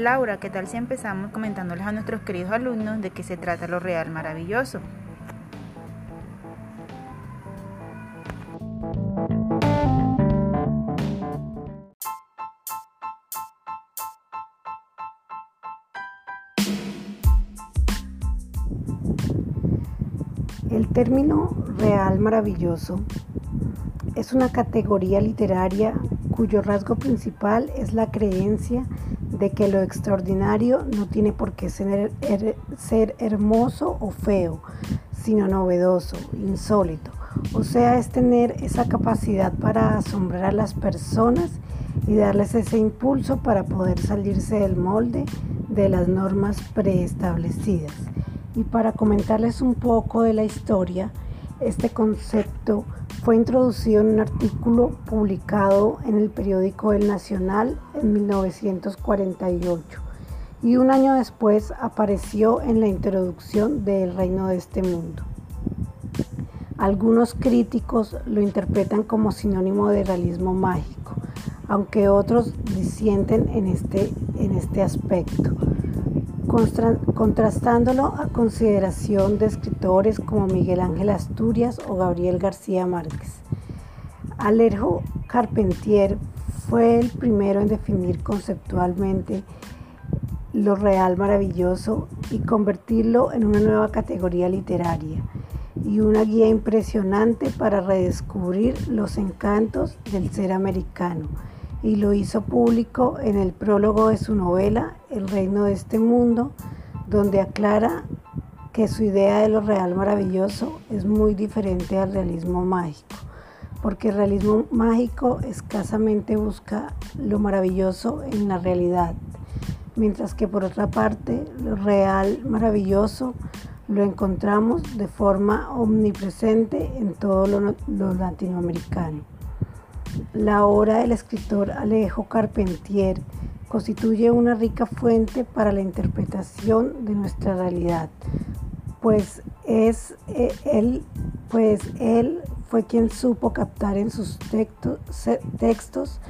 Laura, ¿qué tal si empezamos comentándoles a nuestros queridos alumnos de qué se trata lo real maravilloso? El término real maravilloso es una categoría literaria cuyo rasgo principal es la creencia de que lo extraordinario no tiene por qué ser, ser, hermoso o feo, sino novedoso, insólito. O sea, es tener esa capacidad para asombrar a las personas y darles ese impulso para poder salirse del molde de las normas preestablecidas. Y para comentarles un poco de la historia, este concepto fue introducido en un artículo publicado en el periódico El Nacional en 1948 y un año después apareció en la introducción de El Reino de este Mundo. Algunos críticos lo interpretan como sinónimo de realismo mágico, aunque otros disienten en este, en este aspecto contrastándolo a consideración de escritores como Miguel Ángel Asturias o Gabriel García Márquez. Alejo Carpentier fue el primero en definir conceptualmente lo real maravilloso y convertirlo en una nueva categoría literaria y una guía impresionante para redescubrir los encantos del ser americano y lo hizo público en el prólogo de su novela El reino de este mundo, donde aclara que su idea de lo real maravilloso es muy diferente al realismo mágico, porque el realismo mágico escasamente busca lo maravilloso en la realidad, mientras que por otra parte lo real maravilloso lo encontramos de forma omnipresente en todo lo, lo latinoamericano. La obra del escritor Alejo Carpentier constituye una rica fuente para la interpretación de nuestra realidad, pues es eh, él, pues él fue quien supo captar en sus textos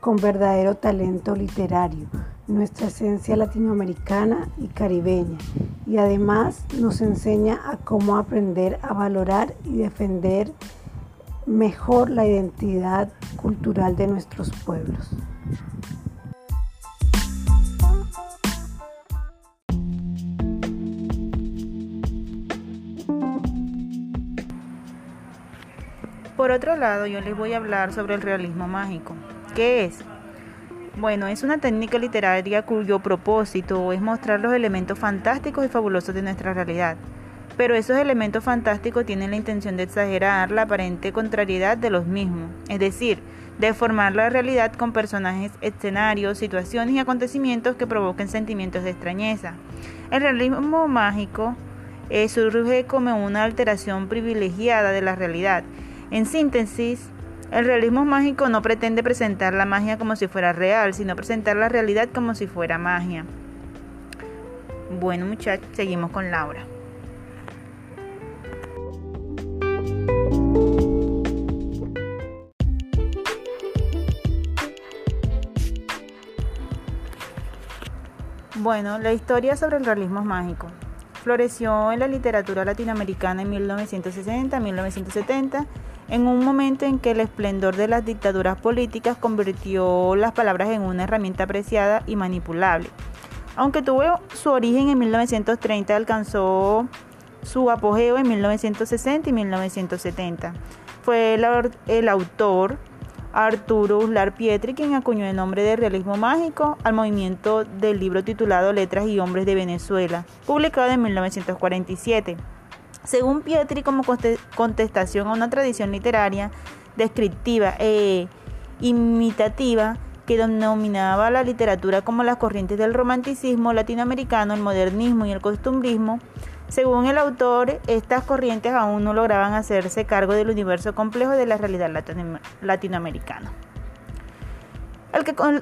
con verdadero talento literario nuestra esencia latinoamericana y caribeña. Y además nos enseña a cómo aprender a valorar y defender mejor la identidad cultural de nuestros pueblos. Por otro lado, yo les voy a hablar sobre el realismo mágico. ¿Qué es? Bueno, es una técnica literaria cuyo propósito es mostrar los elementos fantásticos y fabulosos de nuestra realidad pero esos elementos fantásticos tienen la intención de exagerar la aparente contrariedad de los mismos, es decir, de formar la realidad con personajes, escenarios, situaciones y acontecimientos que provoquen sentimientos de extrañeza. El realismo mágico eh, surge como una alteración privilegiada de la realidad. En síntesis, el realismo mágico no pretende presentar la magia como si fuera real, sino presentar la realidad como si fuera magia. Bueno muchachos, seguimos con Laura. Bueno, la historia sobre el realismo mágico. Floreció en la literatura latinoamericana en 1960-1970, en un momento en que el esplendor de las dictaduras políticas convirtió las palabras en una herramienta apreciada y manipulable. Aunque tuvo su origen en 1930, alcanzó su apogeo en 1960 y 1970. Fue el, el autor Arturo Uslar Pietri, quien acuñó el nombre de realismo mágico al movimiento del libro titulado Letras y Hombres de Venezuela, publicado en 1947. Según Pietri, como contestación a una tradición literaria descriptiva e imitativa que denominaba la literatura como las corrientes del romanticismo latinoamericano, el modernismo y el costumbrismo, según el autor, estas corrientes aún no lograban hacerse cargo del universo complejo de la realidad latinoamericana.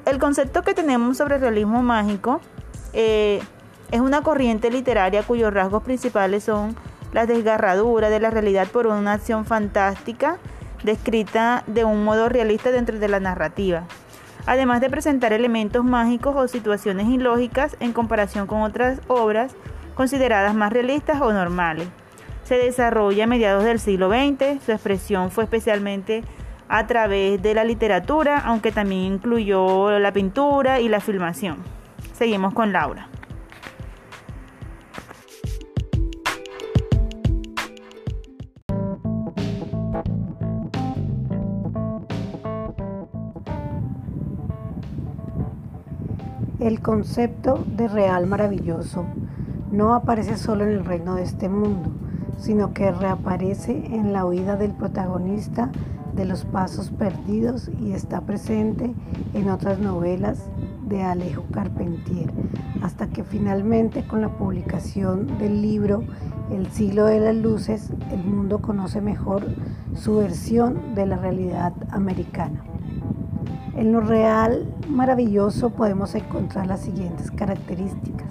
El, concepto que tenemos sobre el realismo mágico eh, es una corriente literaria cuyos rasgos principales son la desgarradura de la realidad por una acción fantástica descrita de un modo realista dentro de la narrativa. además de presentar elementos mágicos o situaciones ilógicas en comparación con otras obras consideradas más realistas o normales. Se desarrolla a mediados del siglo XX, su expresión fue especialmente a través de la literatura, aunque también incluyó la pintura y la filmación. Seguimos con Laura. El concepto de real maravilloso no aparece solo en el reino de este mundo, sino que reaparece en la huida del protagonista de los pasos perdidos y está presente en otras novelas de Alejo Carpentier, hasta que finalmente con la publicación del libro El siglo de las luces, el mundo conoce mejor su versión de la realidad americana. En lo real maravilloso podemos encontrar las siguientes características.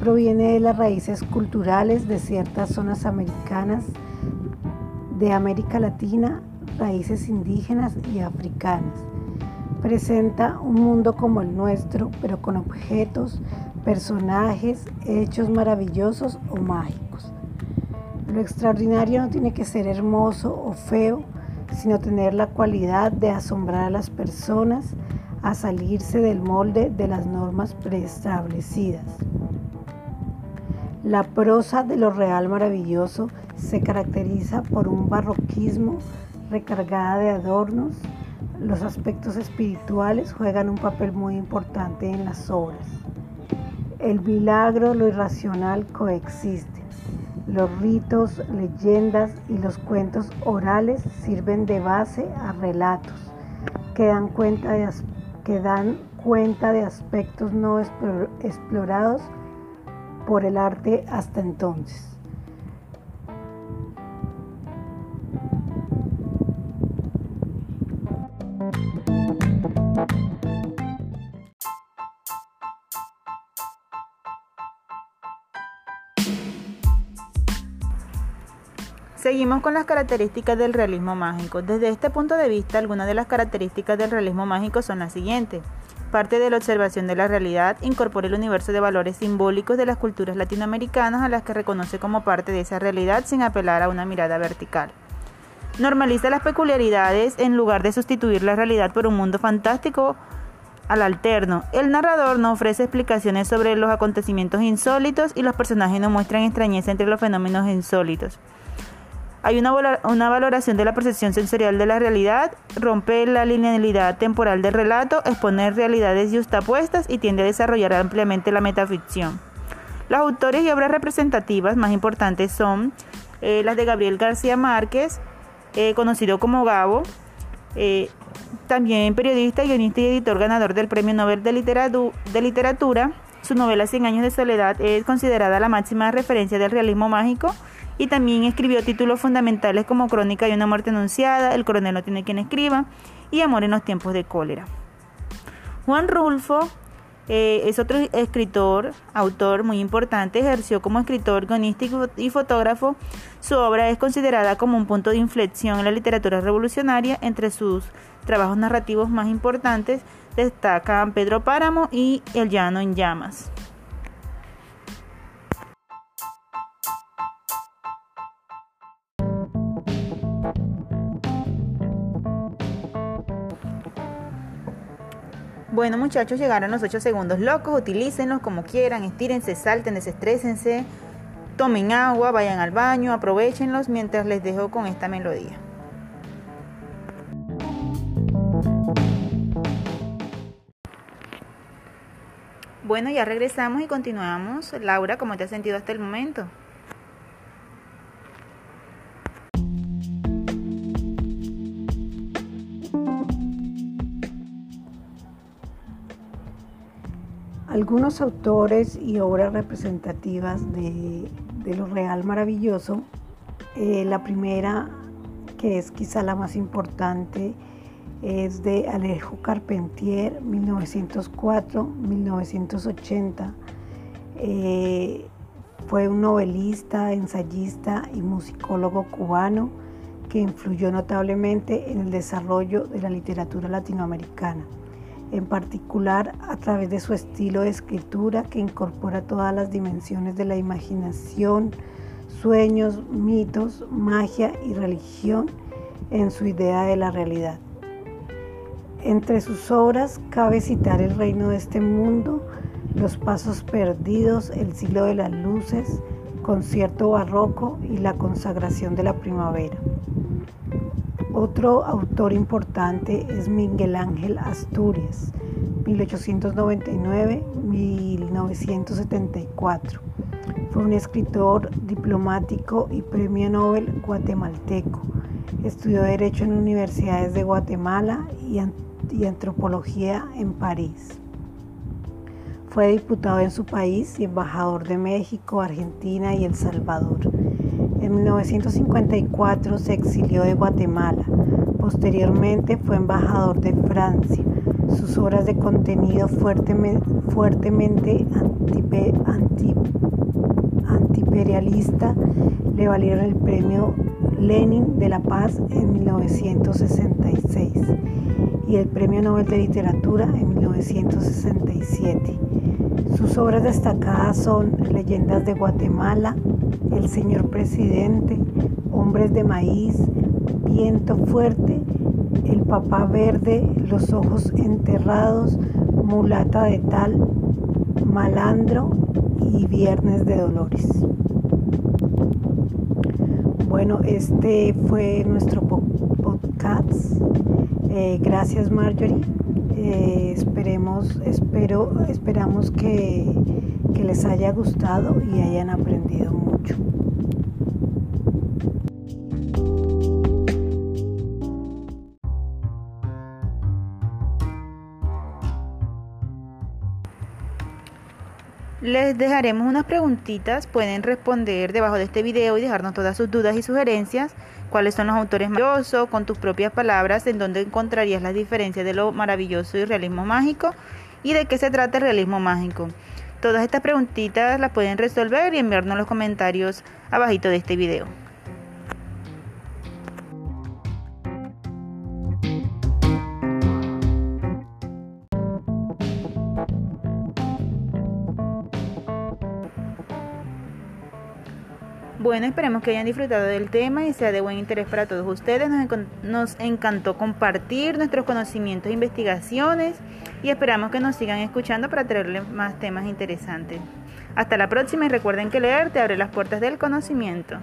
Proviene de las raíces culturales de ciertas zonas americanas, de América Latina, raíces indígenas y africanas. Presenta un mundo como el nuestro, pero con objetos, personajes, hechos maravillosos o mágicos. Lo extraordinario no tiene que ser hermoso o feo, sino tener la cualidad de asombrar a las personas a salirse del molde de las normas preestablecidas. La prosa de lo real maravilloso se caracteriza por un barroquismo recargada de adornos. Los aspectos espirituales juegan un papel muy importante en las obras. El milagro, lo irracional coexisten. Los ritos, leyendas y los cuentos orales sirven de base a relatos que dan cuenta de, que dan cuenta de aspectos no explorados por el arte hasta entonces. Seguimos con las características del realismo mágico. Desde este punto de vista, algunas de las características del realismo mágico son las siguientes. Parte de la observación de la realidad, incorpora el universo de valores simbólicos de las culturas latinoamericanas a las que reconoce como parte de esa realidad sin apelar a una mirada vertical. Normaliza las peculiaridades en lugar de sustituir la realidad por un mundo fantástico al alterno. El narrador no ofrece explicaciones sobre los acontecimientos insólitos y los personajes no muestran extrañeza entre los fenómenos insólitos. Hay una, valoración de la percepción sensorial de la realidad, rompe la linealidad temporal del relato, expone realidades justapuestas y tiende a desarrollar ampliamente la metaficción. Los autores y obras representativas más importantes son eh, las de Gabriel García Márquez, eh, conocido como Gabo, eh, también periodista, guionista y editor ganador del Premio Nobel de, de Literatura. Su novela Cien años de soledad es considerada la máxima referencia del realismo mágico y también escribió títulos fundamentales como Crónica de una muerte anunciada, El coronel no tiene quien escriba y Amor en los tiempos de cólera. Juan Rulfo eh, es otro escritor, autor muy importante, ejerció como escritor, guionista y fotógrafo. Su obra es considerada como un punto de inflexión en la literatura revolucionaria. Entre sus trabajos narrativos más importantes destacan Pedro Páramo y El llano en llamas. Bueno muchachos, llegaron los 8 segundos locos, utilícenlos como quieran, estírense, salten, desestrésense, tomen agua, vayan al baño, aprovechenlos mientras les dejo con esta melodía. Bueno, ya regresamos y continuamos. Laura, ¿cómo te has sentido hasta el momento? Algunos autores y obras representativas de, lo real maravilloso, eh, la primera, que es quizá la más importante, es de Alejo Carpentier, 1904-1980. Eh, fue un novelista, ensayista y musicólogo cubano que influyó notablemente en el desarrollo de la literatura latinoamericana. En particular a través de su estilo de escritura que incorpora todas las dimensiones de la imaginación, sueños, mitos, magia y religión en su idea de la realidad. Entre sus obras cabe citar El reino de este mundo, Los pasos perdidos, El siglo de las luces, Concierto barroco y La consagración de la primavera. Otro autor importante es Miguel Ángel Asturias, 1899-1974. Fue un escritor, diplomático y premio Nobel guatemalteco. Estudió Derecho en universidades de Guatemala y, Antropología en París. Fue diputado en su país y embajador de México, Argentina y El Salvador. En 1954 se exilió de Guatemala. Posteriormente fue embajador de Francia. Sus obras de contenido fuertemente antiimperialista le valieron el premio Lenin de la Paz en 1966 y el Premio Nobel de Literatura en 1967. Sus obras destacadas son Leyendas de Guatemala, El Señor Presidente, Hombres de Maíz, Viento Fuerte, El Papá Verde, Los Ojos Enterrados, Mulata de Tal, Malandro y Viernes de Dolores. Bueno, este fue nuestro podcast. Eh, gracias Marjorie. Eh, esperemos, espero, esperamos que, que les haya gustado y hayan aprendido mucho. Les dejaremos unas preguntitas, pueden responder debajo de este video y dejarnos todas sus dudas y sugerencias. Cuáles son los autores maravillosos, con tus propias palabras, en dónde encontrarías las diferencias de lo maravilloso y realismo mágico y de qué se trata el realismo mágico. Todas estas preguntitas las pueden resolver y enviarnos en los comentarios abajito de este video. Bueno, esperemos que hayan disfrutado del tema y sea de buen interés para todos ustedes. Nos, encantó compartir nuestros conocimientos e investigaciones y esperamos que nos sigan escuchando para traerles más temas interesantes. Hasta la próxima y recuerden que leer te abre las puertas del conocimiento.